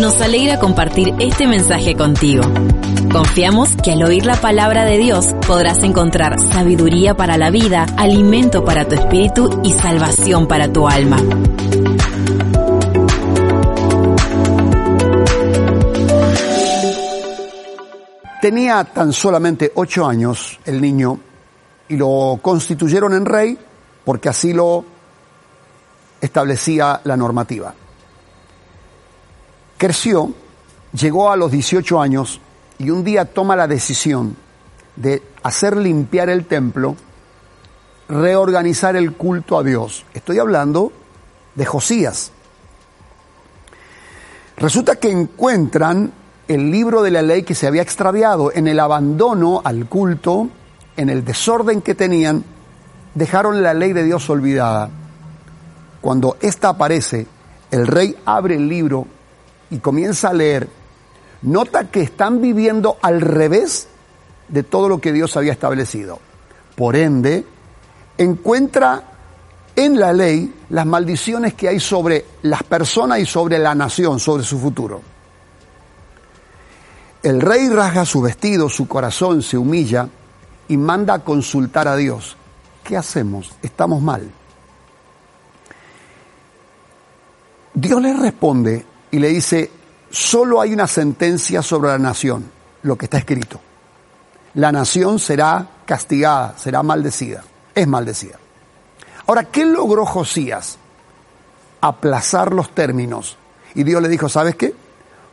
Nos alegra compartir este mensaje contigo. Confiamos que al oír la palabra de Dios podrás encontrar sabiduría para la vida, alimento para tu espíritu y salvación para tu alma. Tenía tan solamente ocho años el niño y lo constituyeron en rey porque así lo establecía la normativa. Creció, llegó a los 18 años y un día toma la decisión de hacer limpiar el templo, reorganizar el culto a Dios. Estoy hablando de Josías. Resulta que encuentran el libro de la ley que se había extraviado en el abandono al culto, en el desorden que tenían, dejaron la ley de Dios olvidada. Cuando ésta aparece, el rey abre el libro y comienza a leer. Nota que están viviendo al revés de todo lo que Dios había establecido. Por ende, encuentra en la ley las maldiciones que hay sobre las personas y sobre la nación, sobre su futuro. El rey rasga su vestido, su corazón se humilla y manda a consultar a Dios. ¿Qué hacemos? Estamos mal. Dios le responde y le dice, solo hay una sentencia sobre la nación, lo que está escrito. La nación será castigada, será maldecida, es maldecida. Ahora, ¿qué logró Josías? Aplazar los términos. Y Dios le dijo, ¿sabes qué?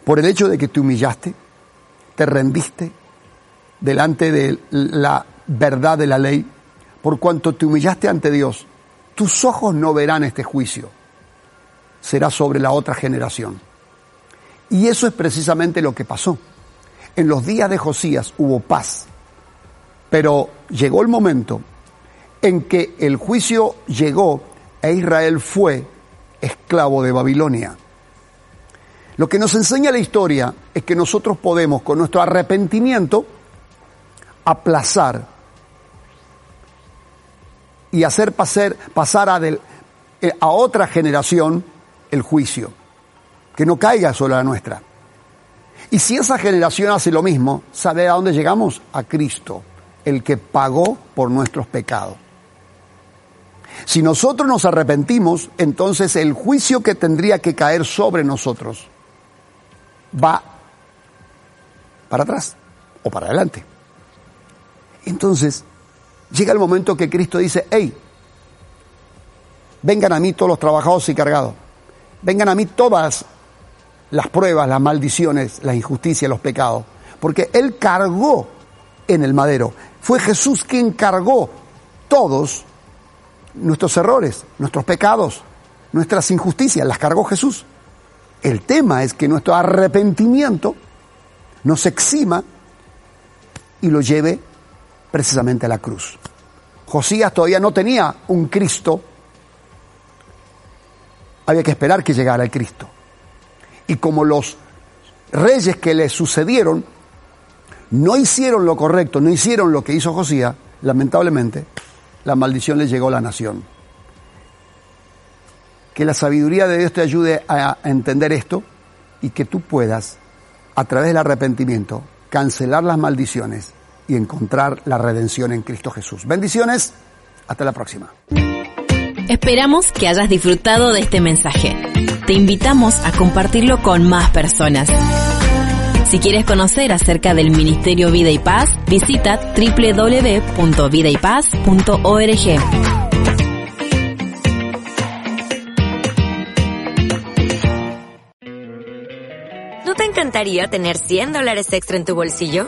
Por el hecho de que te humillaste, te rendiste delante de la verdad de la ley, por cuanto te humillaste ante Dios, tus ojos no verán este juicio, será sobre la otra generación. Y eso es precisamente lo que pasó. En los días de Josías hubo paz, pero llegó el momento en que el juicio llegó e Israel fue esclavo de Babilonia. Lo que nos enseña la historia es que nosotros podemos, con nuestro arrepentimiento, aplazar y hacer pasar, eh, a otra generación el juicio, que no caiga sobre la nuestra. Y si esa generación hace lo mismo, ¿sabe a dónde llegamos? A Cristo, el que pagó por nuestros pecados. Si nosotros nos arrepentimos, entonces el juicio que tendría que caer sobre nosotros va para atrás o para adelante. Entonces, llega el momento que Cristo dice, hey, vengan a mí todos los trabajados y cargados, vengan a mí todas las pruebas, las maldiciones, las injusticias, los pecados, porque Él cargó en el madero. Fue Jesús quien cargó todos nuestros errores, nuestros pecados, nuestras injusticias, las cargó Jesús. El tema es que nuestro arrepentimiento nos exima y lo lleve precisamente a la cruz. Josías todavía no tenía un Cristo, había que esperar que llegara el Cristo. Y como los reyes que le sucedieron no hicieron lo correcto, no hicieron lo que hizo Josías, lamentablemente, la maldición le llegó a la nación. Que la sabiduría de Dios te ayude a entender esto y que tú puedas, a través del arrepentimiento, cancelar las maldiciones y encontrar la redención en Cristo Jesús. Bendiciones, hasta la próxima. Esperamos que hayas disfrutado de este mensaje. Te invitamos a compartirlo con más personas. Si quieres conocer acerca del Ministerio Vida y Paz, visita www.vidaypaz.org. encantaría tener 100 dólares extra en tu bolsillo?